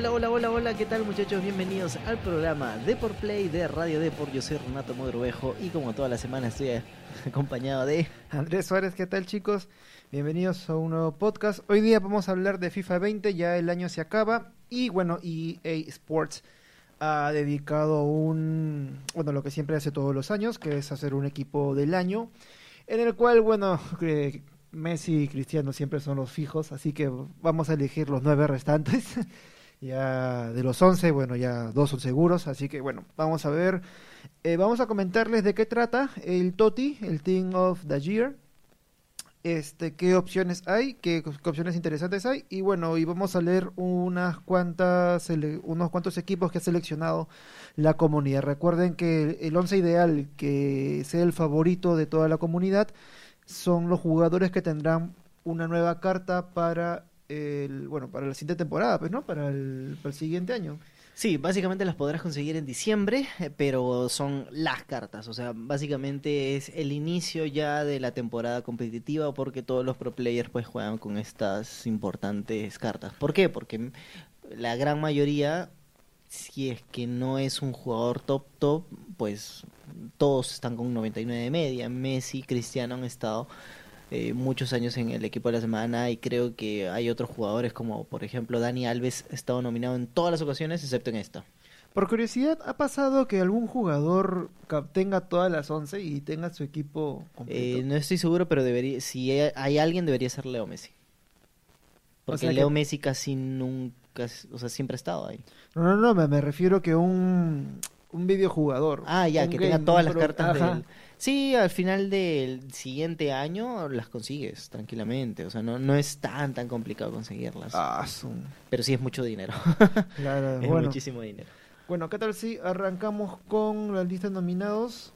Hola, hola, hola, hola, ¿qué tal muchachos? Bienvenidos al programa Deport Play de Radio Deport. Yo soy Renato Modrovejo y como toda la semana estoy acompañado de Andrés Suárez. ¿Qué tal chicos? Bienvenidos a un nuevo podcast. Hoy día vamos a hablar de FIFA 20, ya el año se acaba y bueno, EA Sports ha dedicado un, bueno, lo que siempre hace todos los años, que es hacer un equipo del año, en el cual, bueno, Messi y Cristiano siempre son los fijos, así que vamos a elegir los nueve restantes. ya de los once, bueno, ya dos son seguros, así que bueno, vamos a ver, eh, vamos a comentarles de qué trata el TOTI, el Team of the Year, este, qué opciones hay, qué, opciones interesantes hay. Y bueno, y vamos a leer unas cuantas, unos cuantos equipos que ha seleccionado la comunidad. Recuerden que el once ideal que sea el favorito de toda la comunidad son los jugadores que tendrán una nueva carta para el, bueno, para la siguiente temporada, pues, ¿no? Para el, para el siguiente año. Sí, básicamente las podrás conseguir en diciembre, eh, pero son las cartas, o sea, básicamente es el inicio ya de la temporada competitiva porque todos los pro players pues juegan con estas importantes cartas. ¿Por qué? Porque la gran mayoría, si es que no es un jugador top top, pues todos están con 99 de media. Messi, Cristiano han estado eh, muchos años en el equipo de la semana y creo que hay otros jugadores como por ejemplo Dani Alves ha estado nominado en todas las ocasiones excepto en esta. Por curiosidad, ¿ha pasado que algún jugador tenga todas las 11 y tenga su equipo completo? Eh, no estoy seguro, pero debería, si hay alguien debería ser Leo Messi. Porque Leo Messi casi nunca, o sea, siempre ha estado ahí. No, no, no, me, me refiero que un, un videojugador. Ah, ya, que tenga todas las cartas del... Sí, al final del siguiente año las consigues tranquilamente. O sea, no, no es tan, tan complicado conseguirlas. Ah, Pero sí es mucho dinero. Claro, es muchísimo dinero. Bueno, ¿qué tal si arrancamos con la lista de nominados?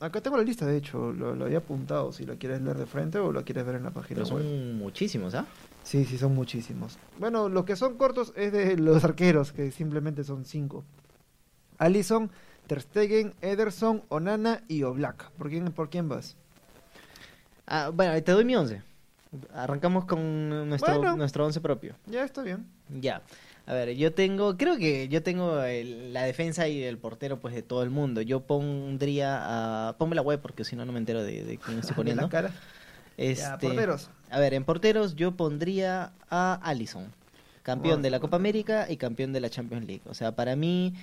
Acá tengo la lista, de hecho, lo, había apuntado, si lo quieres leer de frente o lo quieres ver en la página Pero son muchísimos, ¿ah? Sí, sí, son muchísimos. Bueno, los que son cortos es de los arqueros, que simplemente son cinco. Allison, Ter Stegen, Ederson, Onana y Oblak. ¿Por quién, por quién vas? Ah, bueno, te doy mi once. Arrancamos con nuestro, nuestro once propio. Ya, está bien. Ya. A ver, yo tengo, creo que yo tengo la defensa y el portero pues de todo el mundo. Yo pondría a... Ponme la web porque si no, no me entero de, quién estoy poniendo. la cara. Este, porteros. A ver, en porteros yo pondría a Allison. Campeón de la Copa América y campeón de la Champions League. O sea, para mí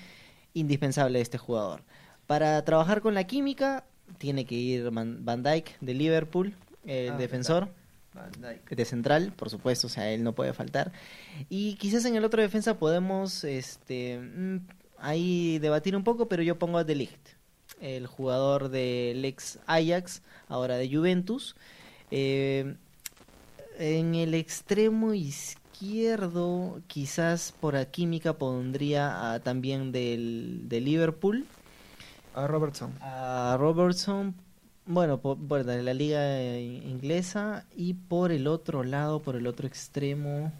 indispensable este jugador. Para trabajar con la química, tiene que ir Van Dyke de Liverpool, el ah, defensor. De central, por supuesto, o sea, él no puede faltar. Y quizás en el otro defensa podemos este, mm, ahí debatir un poco, pero yo pongo a De Ligt, el jugador del ex Ajax, ahora de Juventus. Eh, en el extremo izquierdo izquierdo, quizás por la química pondría también del, de Liverpool. A Robertson. A Robertson, bueno, por, de la liga inglesa. Y por el otro lado, por el otro extremo.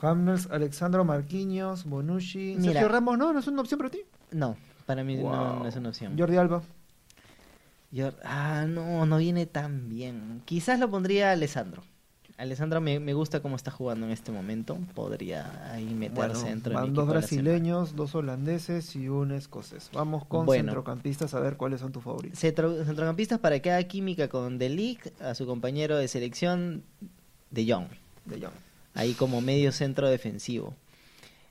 Hamners, Alexandro Marquinhos, Bonucci. Sergio Ramos, ¿no? ¿No es una opción para ti? No, para mí no, es una opción. Jordi Alba. ah, no, no viene tan bien. Quizás lo pondría Alessandro. Alessandro me, gusta cómo está jugando en este momento. Podría ahí meterse dentro van dos brasileños, dos holandeses y un escocés. Vamos con centrocampistas a ver cuáles son tus favoritos. centrocampistas para haga química con De Ligt, a su compañero de selección, De Jong. De Jong. Ahí como medio centro defensivo.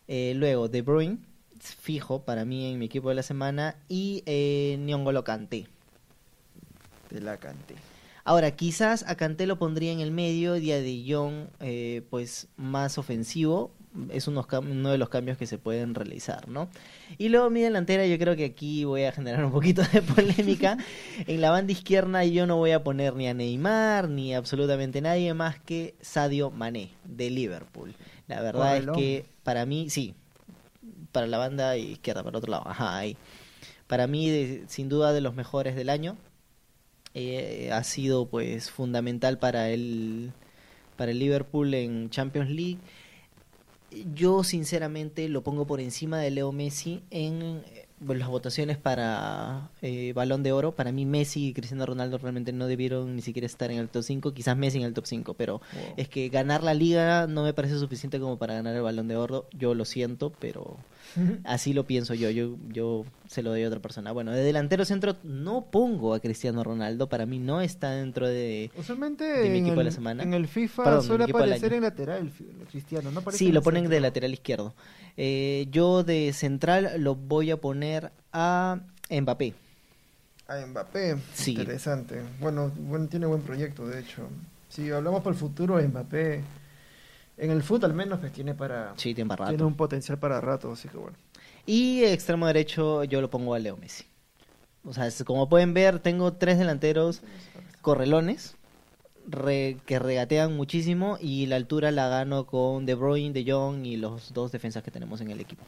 Eh, luego, De Bruyne, fijo para mí en mi equipo de la semana. Y eh, Nyongolo Kanté. De la Kanté. Ahora, quizás a Canté lo pondría en el medio y a De Jong, eh, pues más ofensivo. Es uno de los cambios que se pueden realizar, ¿no? Y luego mi delantera, yo creo que aquí voy a generar un poquito de polémica. en la banda izquierda yo no voy a poner ni a Neymar ni absolutamente nadie más que Sadio Mané de Liverpool. La verdad es que para mí, sí, para la banda izquierda, para el otro lado, ajá, ahí. Para mí, sin duda, de los mejores del año eh, ha sido pues fundamental para el para el Liverpool en Champions League. Yo sinceramente lo pongo por encima de Leo Messi en las votaciones para eh, Balón de Oro, para mí Messi y Cristiano Ronaldo realmente no debieron ni siquiera estar en el top 5, quizás Messi en el top 5, pero es que ganar la liga no me parece suficiente como para ganar el Balón de Oro, yo lo siento, pero así lo pienso yo, yo, yo se lo doy a otra persona. Bueno, de delantero centro no pongo a Cristiano Ronaldo, para mí no está dentro de, Usualmente mi equipo de la semana. En el FIFA suele aparecer en lateral Cristiano, ¿no? Sí, lo ponen de lateral izquierdo. Eh, yo de central lo voy a poner a Mbappé. A Mbappé, sí. interesante. Bueno, tiene buen proyecto, de hecho. Si hablamos por el futuro, Mbappé, en el fútbol al menos, pues tiene para... Sí, tiene para rato. Tiene un potencial para rato, así que bueno. Y extremo derecho yo lo pongo a Leo Messi. O sea, como pueden ver, tengo tres delanteros correlones que regatean muchísimo y la altura la gano con De Bruyne, De Jong y los dos defensas que tenemos en el equipo.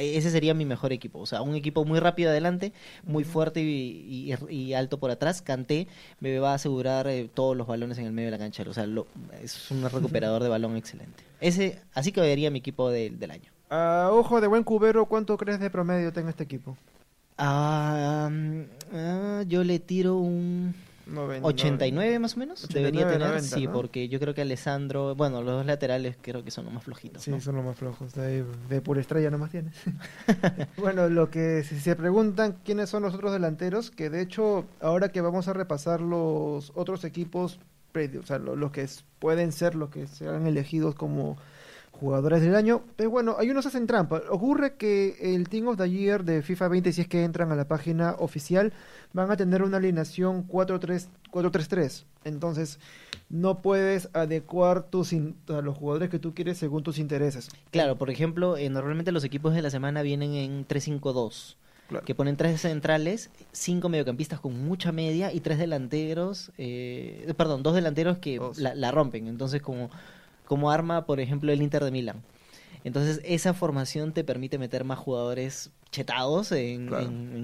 Ese sería mi mejor equipo. O sea, un equipo muy rápido adelante, muy fuerte y, alto por atrás. Canté me va a asegurar eh, todos los balones en el medio de la cancha. O sea, es un recuperador de balón excelente. Ese, así que vería mi equipo del año. Ojo de buen cubero, ¿cuánto crees de promedio tenga este equipo? Ah, ah yo le tiro un 89 más o menos debería tener, sí, porque yo creo que Alessandro, bueno, los dos laterales creo que son los más flojitos. Sí, son los más flojos, de, de pura estrella nomás tienes. bueno, lo que si se preguntan quiénes son los otros delanteros, que de hecho ahora que vamos a repasar los otros equipos, o sea, los, que pueden ser los que sean elegidos como jugadores del año. Pero bueno, hay unos hacen trampa. Ocurre que el Team of the Year de FIFA 20, si es que entran a la página oficial, van a tener una alineación 4-3-3. Entonces, no puedes adecuar tus a los jugadores que tú quieres según tus intereses. Claro, por ejemplo, eh, normalmente los equipos de la semana vienen en 3-5-2. que ponen tres centrales, cinco mediocampistas con mucha media y tres delanteros, eh, perdón, dos delanteros que la, la, rompen. Entonces, como como arma, por ejemplo, el Inter de Milán. Entonces, esa formación te permite meter más jugadores chetados en,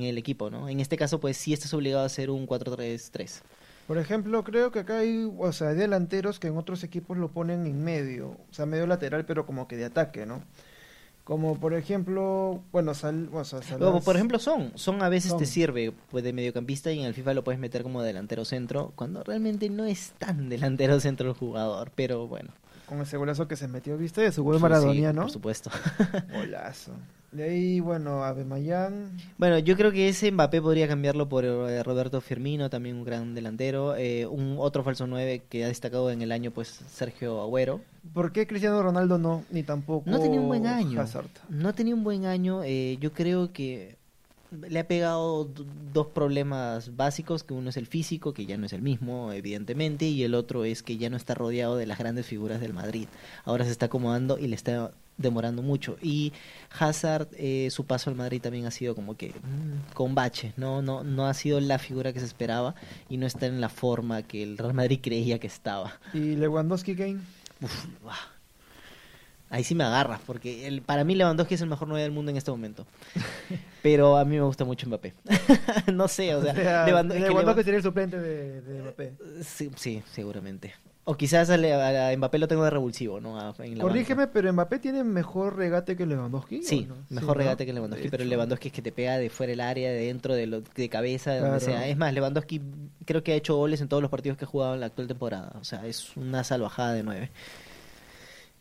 el equipo, ¿no? En este caso, pues sí estás obligado a hacer un 4-3-3. Por ejemplo, creo que acá hay, o sea, delanteros que en otros equipos lo ponen en medio, o sea, medio lateral, pero como que de ataque, ¿no? Como por ejemplo, bueno, sal, o por ejemplo son, son a veces te sirve pues, de mediocampista y en el FIFA lo puedes meter como delantero centro, cuando realmente no es tan delantero centro el jugador, pero bueno con ese golazo que se metió, ¿viste? De su gol maradoniano. por supuesto. Golazo. De ahí, bueno, Mayan. Bueno, yo creo que ese Mbappé podría cambiarlo por eh, Roberto Firmino, también un gran delantero. Eh, un otro falso 9 que ha destacado en el año, pues Sergio Agüero. ¿Por qué Cristiano Ronaldo no? Ni tampoco. No tenía un buen año. No tenía un buen año. Eh, yo creo que le ha pegado dos problemas básicos, que uno es el físico, que ya no es el mismo, evidentemente, y el otro es que ya no está rodeado de las grandes figuras del Madrid. Ahora se está acomodando y le está demorando mucho. Y Hazard, eh, su paso al Madrid también ha sido como que mm, con bache, ¿no? No, no ha sido la figura que se esperaba y no está en la forma que el Real Madrid creía que estaba. ¿Y Lewandowski Kane? Uf, Ahí sí me agarras, porque el, para mí Lewandowski es el mejor 9 del mundo en este momento. Pero a mí me gusta mucho Mbappé. no sé, o sea... Lewandowski, sería el suplente de, Mbappé. Sí, sí, seguramente. O quizás a, Mbappé lo tengo de revulsivo, ¿no? Corrígeme, pero Mbappé tiene mejor regate que Lewandowski. Sí, mejor regate que Lewandowski, pero Lewandowski es que te pega de fuera del área, de dentro, de, lo, de cabeza, de donde sea. Es más, Lewandowski creo que ha hecho goles en todos los partidos que ha jugado en la actual temporada. O sea, es una salvajada de nueve.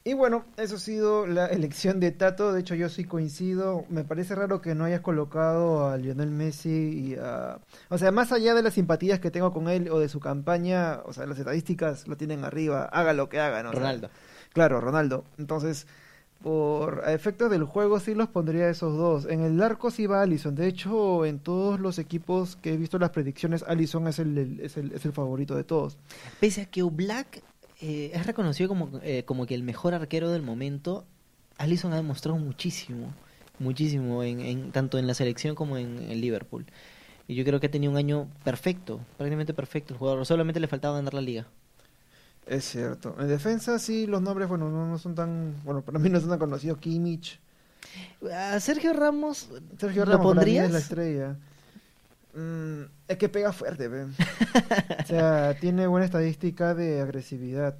Y bueno, eso ha sido la elección de Tato. De hecho, yo sí coincido. Me parece raro que no hayas colocado a Lionel Messi y a... O sea, más allá de las simpatías que tengo con él o de su campaña, o sea, las estadísticas lo tienen arriba. Haga lo que haga, ¿no? Ronaldo. claro, Ronaldo. Entonces, por efectos del juego sí los pondría esos dos. En el arco sí va Allison. De hecho, en todos los equipos que he visto las predicciones, Allison es el, es el, es el favorito de todos. Pese a que Black eh, es reconocido como, eh, como que el mejor arquero del momento. Allison ha demostrado muchísimo, muchísimo, en, tanto en la selección como en el Liverpool. Y yo creo que ha tenido un año perfecto, prácticamente perfecto el jugador. Solamente le faltaba ganar la liga. Es cierto. En defensa sí, los nombres, bueno, no, son tan, bueno, para mí no son tan conocidos. Kimmich. A Sergio Ramos, Sergio Ramos ¿lo pondrías? la estrella. Mm, es que pega fuerte, o sea, tiene buena estadística de agresividad.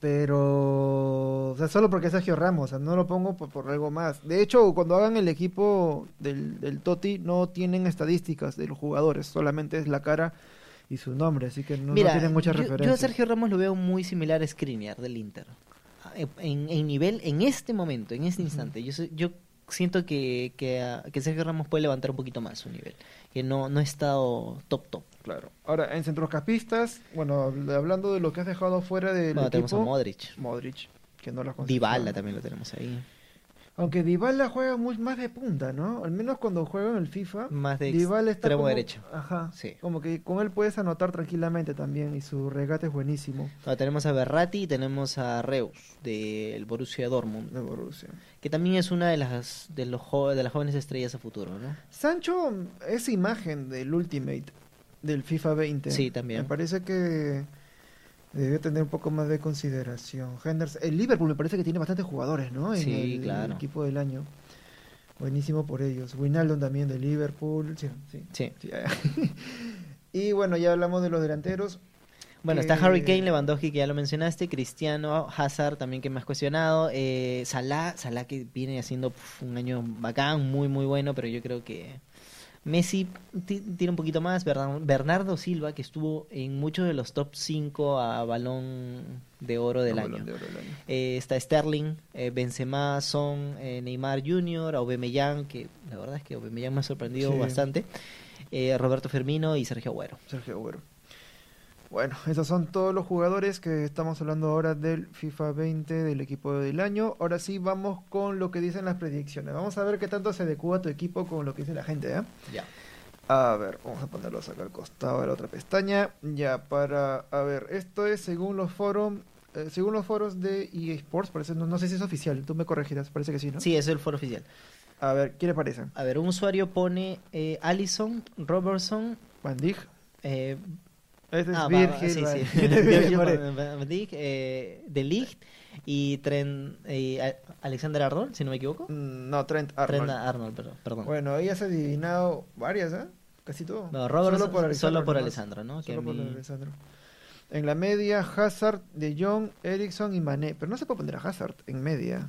Pero, o sea, solo porque es Sergio Ramos, o sea, no lo pongo por, algo más. De hecho, cuando hagan el equipo del, del Toti, no tienen estadísticas de los jugadores, solamente es la cara y su nombre, así que no, tienen mucha referencia. Yo a Sergio Ramos lo veo muy similar a Skriniar del Inter. En, en, nivel, en este momento, en este instante, yo, yo siento que, que, que, Sergio Ramos puede levantar un poquito más su nivel, que no, no ha estado top top. Claro. Ahora, en centrocampistas, bueno, hablando de lo que has dejado fuera del bueno, tenemos a Modric. Modric, que no la Dybala también lo tenemos ahí. Aunque Dybala juega muy, más de punta, ¿no? Al menos cuando juega en el FIFA. Más de Dybala está extremo derecho. Ajá. Sí. Como que con él puedes anotar tranquilamente también y su regate es buenísimo. tenemos a Berratti y tenemos a Reus del Borussia Dortmund. De Borussia. Que también es una de las de los de las jóvenes estrellas a futuro, ¿no? Sancho es imagen del Ultimate del FIFA 20. Sí, también. Me parece que debe tener un poco más de consideración. Henderson, el Liverpool me parece que tiene bastantes jugadores, ¿no? En sí, el, claro. equipo del año. Buenísimo por ellos. Wijnaldum también de Liverpool. Sí. sí. y bueno, ya hablamos de los delanteros. Bueno, está Harry Kane, Lewandowski, que ya lo mencionaste, Cristiano, Hazard también que me has cuestionado, eh, Salah, Salah que viene haciendo un año bacán, muy muy bueno, pero yo creo que Messi tiene un poquito más. Bernardo Silva, que estuvo en muchos de los top 5 a balón de oro del, año. Eh, está Sterling, eh, Benzema, Son, eh, Neymar Jr., Aubameyang, que la verdad es que Aubameyang me ha sorprendido bastante. Roberto Firmino y Sergio Agüero. Sergio Agüero. Bueno, esos son todos los jugadores que estamos hablando ahora del FIFA 20 del equipo del año. Ahora sí vamos con lo que dicen las predicciones. Vamos a ver qué tanto se adecua tu equipo con lo que dice la gente, ¿eh? Ya. A ver, vamos a ponerlos acá al costado de la otra pestaña. Ya, para... A ver, esto es según los foros... Eh, según los foros de EA Sports, parece, no, sé si es oficial, tú me corregirás, parece que sí, ¿no? Sí, es el foro oficial. A ver, ¿qué le parece? A ver, un usuario pone eh, Allison, Robertson, Van Dijk, eh, este es ah, Virgil. sí, sí. eh, De Ligt y Trent, Alexander Arnold, si no me equivoco. Mm, no, Trent Arnold. Trent Arnold, perdón. Bueno, ahí has adivinado varias, ¿eh? Casi todo. No, solo por Alexandro, solo por Alessandro, ¿no? Solo por Alessandro. En la media, Hazard, De Jong, Ericsson y Mané. Pero no se puede poner a Hazard en media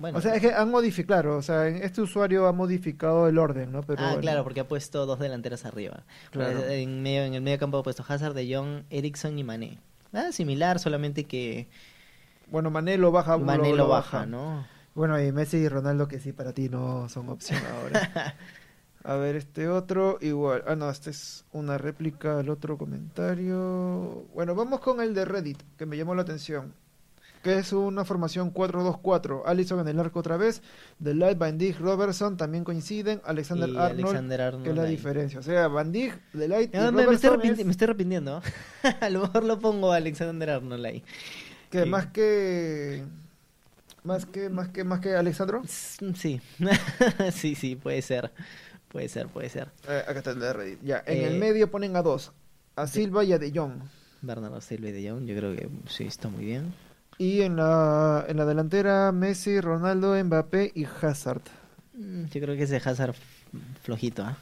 o sea, es que han modificado, o sea, este usuario ha modificado el orden, ¿no? Pero, ah, claro, porque ha puesto dos delanteras arriba. En, medio, en el medio campo ha puesto Hazard, De Jong, Ericsson y Mané. Ah, similar, solamente que... Bueno, Mané lo baja. Mané lo, baja, ¿no? Bueno, y Messi y Ronaldo que sí para ti no son opción ahora. A ver, este otro, igual. Ah, no, este es una réplica al otro comentario. Bueno, vamos con el de Reddit, que me llamó la atención que es una formación 4-2-4. Allison en el arco otra vez, Delight, Van Dijk, Robertson también coinciden, Alexander, Arnold, que es la diferencia. O sea, Van Dijk, Delight y me, estoy me, estoy arrepintiendo. a lo mejor lo pongo a Alexander Arnold ahí. Que más que... Más que, más que, más que Alexandro. Sí, sí, sí, puede ser. Puede ser, puede ser. Eh, acá está el de Reddit. Ya, en el eh, medio ponen a dos. A Silva y a De Jong. Bernardo Silva y De Jong, yo creo que sí, está muy bien. Y en la, en la delantera, Messi, Ronaldo, Mbappé y Hazard. Mm, yo creo que ese Hazard flojito, ¿ah?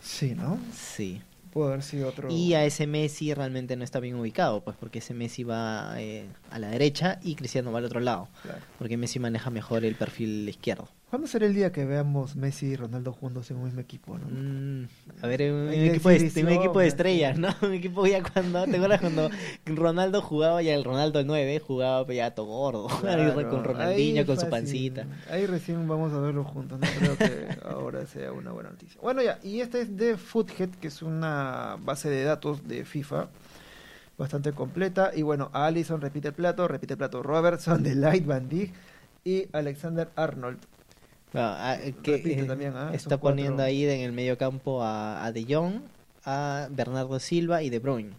Sí, ¿no? Sí. Puede haber sido otro. Y a ese Messi realmente no está bien ubicado, pues porque ese Messi va eh, a la derecha y Cristiano va al otro lado. Porque Messi maneja mejor el perfil izquierdo. ¿Cuándo será el día que veamos Messi y Ronaldo juntos en un mismo equipo? ¿no? Mm, a ver, un, equipo, de, un equipo de estrellas, ¿no? Un equipo ya cuando, ¿te acuerdas cuando Ronaldo jugaba ya el Ronaldo 9, jugaba ya todo gordo, con Ronaldinho, con su pancita. Ahí recién vamos a verlo juntos, no creo que ahora sea una buena noticia. Bueno ya, y este es de Foothead, que es una base de datos de FIFA bastante completa. Y bueno, Allison repite el plato, repite el plato Robertson, de Light Van y Alexander Arnold. Ah, que, eh, también, ¿ah? está poniendo ahí en el medio campo a, De Jong, a Bernardo Silva y De Bruyne.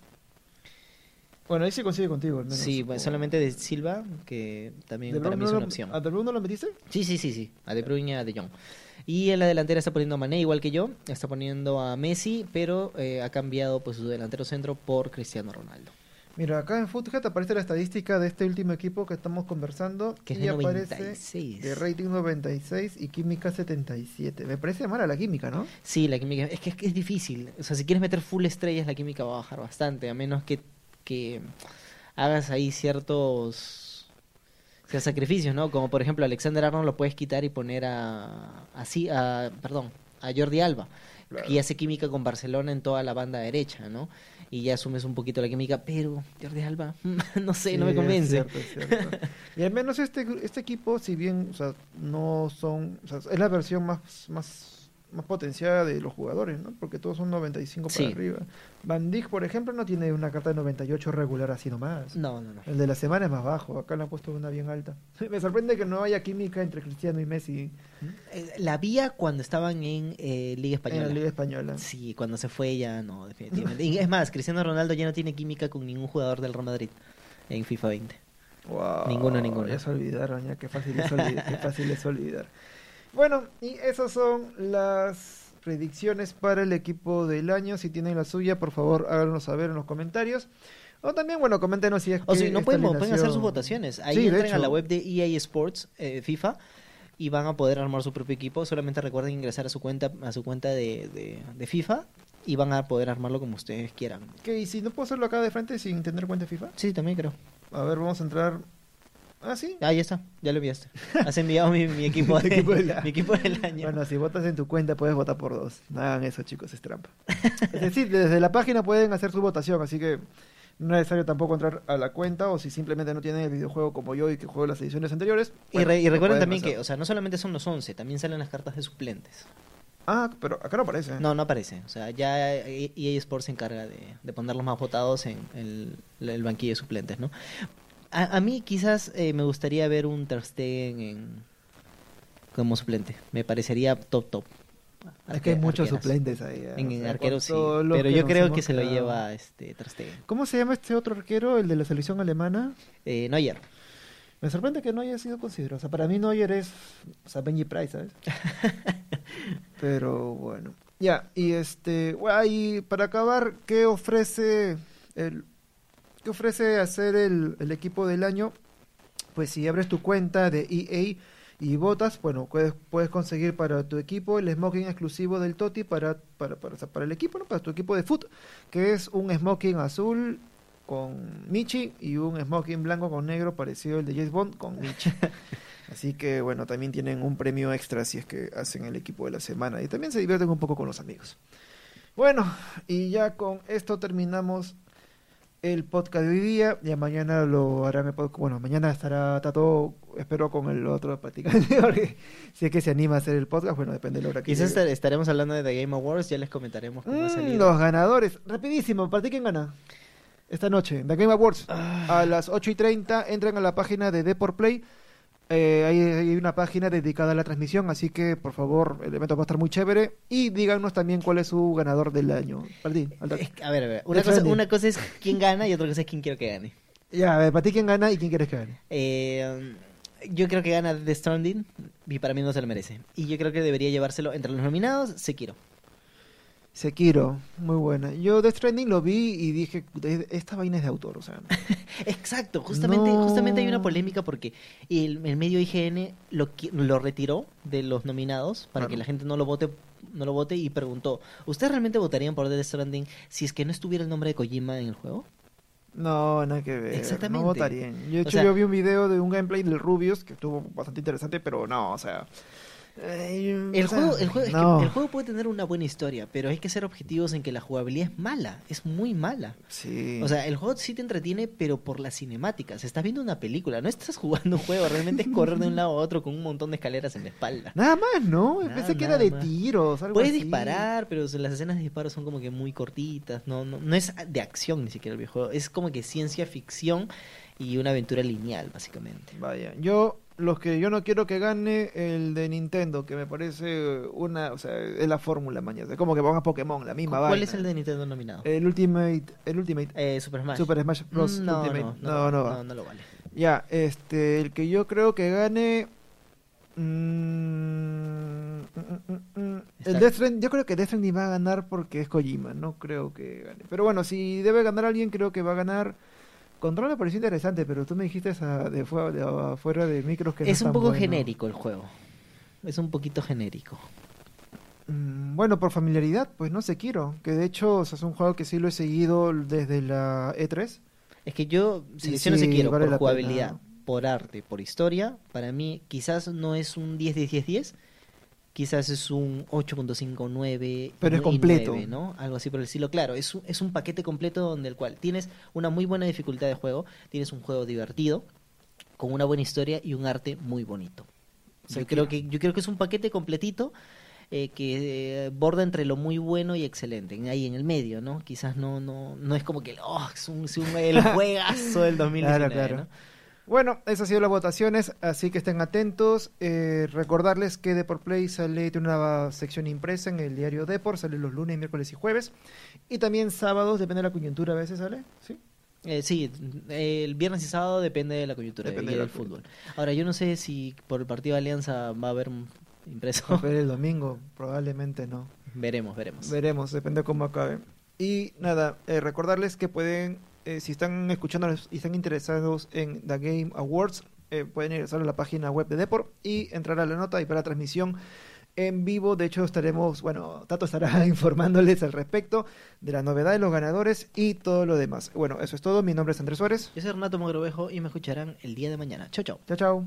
Bueno, ahí se consigue contigo. Al menos, sí, solamente de Silva, que también para mí es una opción. ¿A De Bruyne no lo metiste? Sí, sí, sí, sí. A De Bruyne y a De Jong. Y en la delantera está poniendo a Mané, igual que yo. Está poniendo a Messi, pero eh, ha cambiado pues su delantero centro por Cristiano Ronaldo. Mira, acá en Footjet aparece la estadística de este último equipo que estamos conversando. Que es y aparece de rating 96 y química 77. Me parece mala la química, ¿no? Sí, la química. Es que es, difícil. O sea, si quieres meter full estrellas, la química va a bajar bastante. A menos que, que hagas ahí ciertos, ciertos sacrificios, ¿no? Como por ejemplo Alexander Arnold lo puedes quitar y poner a, así, a, perdón, a Jordi Alba, y hace química con Barcelona en toda la banda derecha, ¿no? Y ya asumes un poquito la química, pero Jordi Alba, no sé, no me convence. y al menos este, este equipo, si bien, o sea, no son, o sea, es la versión más, más más potenciada de los jugadores, ¿no? Porque todos son 95 para arriba. Van Dijk, por ejemplo, no tiene una carta de 98 regular así nomás. No, no, no. El de la semana es más bajo, acá le han puesto una bien alta. Me sorprende que no haya química entre Cristiano y Messi. Eh, la vía cuando estaban en eh, Liga Española. En la Liga Española. Sí, cuando se fue ya no, definitivamente. y es más, Cristiano Ronaldo ya no tiene química con ningún jugador del Real Madrid en FIFA 20. Wow, ninguno, ninguno. Ya se olvidaron, ya qué fácil es olvidar. qué fácil es olvidar. Bueno, y esas son las predicciones para el equipo del año. Si tienen la suya, por favor, háganos saber en los comentarios. O también, bueno, coméntenos si es O si no pueden, pueden hacer sus votaciones. Ahí entran a la web de EA Sports, eh, FIFA, y van a poder armar su propio equipo. Solamente recuerden ingresar a su cuenta, a su cuenta de, de, FIFA y van a poder armarlo como ustedes quieran. ¿Y si no puedo hacerlo acá de frente sin tener cuenta de FIFA? Sí, también creo. A ver, vamos a entrar Ah, sí. Ah, ya está, ya lo enviaste. Has enviado mi, equipo, mi, equipo del año. Bueno, si votas en tu cuenta puedes votar por dos. No hagan eso, chicos, es trampa. es decir, desde la página pueden hacer su votación, así que no es necesario tampoco entrar a la cuenta o si simplemente no tienen el videojuego como yo y que juego las ediciones anteriores. y, recuerden también que, o sea, no solamente son los 11, también salen las cartas de suplentes. Ah, pero acá no aparece. No, no aparece. O sea, ya EA Sports se encarga de, poner los más votados en el, el banquillo de suplentes, ¿no? A, mí quizás eh, me gustaría ver un Ter en, como suplente. Me parecería top top. es que hay muchos suplentes ahí. En, arqueros sí. Pero yo creo que se lo lleva este Ter ¿Cómo se llama este otro arquero, el de la selección alemana? Eh, Neuer. Me sorprende que no haya sido considerado. O sea, para mí Neuer es, o sea, Benji Price, ¿sabes? Pero bueno. Ya, y este, y para acabar, ¿qué ofrece el ¿Qué ofrece hacer el, equipo del año? Pues si abres tu cuenta de EA y votas, bueno, puedes, puedes conseguir para tu equipo el smoking exclusivo del Toti para, para, para, el equipo, ¿no? Para tu equipo de foot, que es un smoking azul con Michi y un smoking blanco con negro parecido al de James Bond con Michi. Así que bueno, también tienen un premio extra si es que hacen el equipo de la semana y también se divierten un poco con los amigos. Bueno, y ya con esto terminamos el podcast de hoy día. Ya mañana lo harán el podcast. Bueno, mañana estará todo espero con el otro practicante. Porque si es que se anima a hacer el podcast, bueno, depende de la hora que Quizás estaremos hablando de The Game Awards, ya les comentaremos cómo mm, Los ganadores. Rapidísimo, ¿para ti quién gana? Esta noche, The Game Awards. Ah. A las 8 y 30 entran a la página de Deport Play eh, hay, una página dedicada a la transmisión, así que por favor, el evento va a estar muy chévere. Y díganos también cuál es su ganador del año. a ver, a ver. Una cosa, es quién gana y otra cosa es quién quiero que gane. Ya, a ver, para ti quién gana y quién quieres que gane. Eh, yo creo que gana The Stranding y para mí no se lo merece. Y yo creo que debería llevárselo entre los nominados, Sekiro. Sekiro, muy buena. Yo Death Stranding lo vi y dije, esta vaina es de autor, o sea. Exacto, justamente, justamente hay una polémica porque el, medio IGN lo, lo retiró de los nominados para que la gente no lo vote no lo vote y preguntó, ¿ustedes realmente votarían por Death Stranding si es que no estuviera el nombre de Kojima en el juego? No, nada que ver. Exactamente. No votarían. Yo, de hecho, yo vi un video de un gameplay del Rubius que estuvo bastante interesante, pero no, o sea, el, juego, el, juego, el juego puede tener una buena historia, pero hay que ser objetivos en que la jugabilidad es mala, es muy mala. Sí. O sea, el juego sí te entretiene, pero por las cinemáticas. Estás viendo una película, no estás jugando un juego, realmente es correr de un lado a otro con un montón de escaleras en la espalda. Nada más, ¿no? Pensé que era de tiros. Algo Puedes disparar, pero las escenas de disparo son como que muy cortitas. No, no, no es de acción ni siquiera el videojuego, es como que ciencia ficción y una aventura lineal, básicamente. Vaya, yo los que yo no quiero que gane el de Nintendo, que me parece una, o sea, es la fórmula mañana, es como que ponga Pokémon, la misma ¿Cuál es el de Nintendo nominado? El Ultimate, el Ultimate. Eh, Super Smash. Super Smash Bros. No, Ultimate. No, no, no, no, lo vale. Ya, este, el que yo creo que gane mm, mm, mm, el Death Stranding, yo creo que Death Stranding va a ganar porque es Kojima, no creo que gane. Pero bueno, si debe ganar alguien, creo que va a ganar Control me pareció interesante, pero tú me dijiste esa de, afuera de micros que es un poco genérico el juego. Es un poquito genérico. Mm, bueno, por familiaridad, pues no sé, quiero. Que de hecho es un juego que sí lo he seguido desde la E3. Es que yo selecciono si quiero por jugabilidad, por arte, por historia. Para mí, quizás no es un 10 10 10 10 quizás es un 8.59 pero es completo ¿no? algo así por el estilo claro es un, es un paquete completo donde el cual tienes una muy buena dificultad de juego tienes un juego divertido con una buena historia y un arte muy bonito yo creo que yo creo que es un paquete completito eh, que eh, borda entre lo muy bueno y excelente ahí en el medio no quizás no no no es como que oh, es un, es un el juegazo del 2019 claro, claro. ¿no? Bueno, esas han sido las votaciones, así que estén atentos. Eh, recordarles que Deport Play sale de una sección impresa en el diario Deport, sale los lunes, miércoles y jueves. Y también sábados, depende de la coyuntura, a veces sale, ¿sí? Eh, sí, el viernes y sábado depende de la coyuntura y del fútbol. Ahora, yo no sé si por el partido de Alianza va a haber impreso. Haber el domingo, probablemente no. Veremos, veremos. Veremos, depende de cómo acabe. Y nada, eh, recordarles que pueden eh, si están escuchando y están interesados en The Game Awards, eh, pueden ingresar a la página web de Deport y entrar a la nota y para la transmisión en vivo. De hecho, estaremos, bueno, Tato estará informándoles al respecto de la novedad de los ganadores y todo lo demás. Bueno, eso es todo. Mi nombre es Andrés Suárez. Yo soy Renato Mogrovejo y me escucharán el día de mañana. Chao, chao. Chao, chao.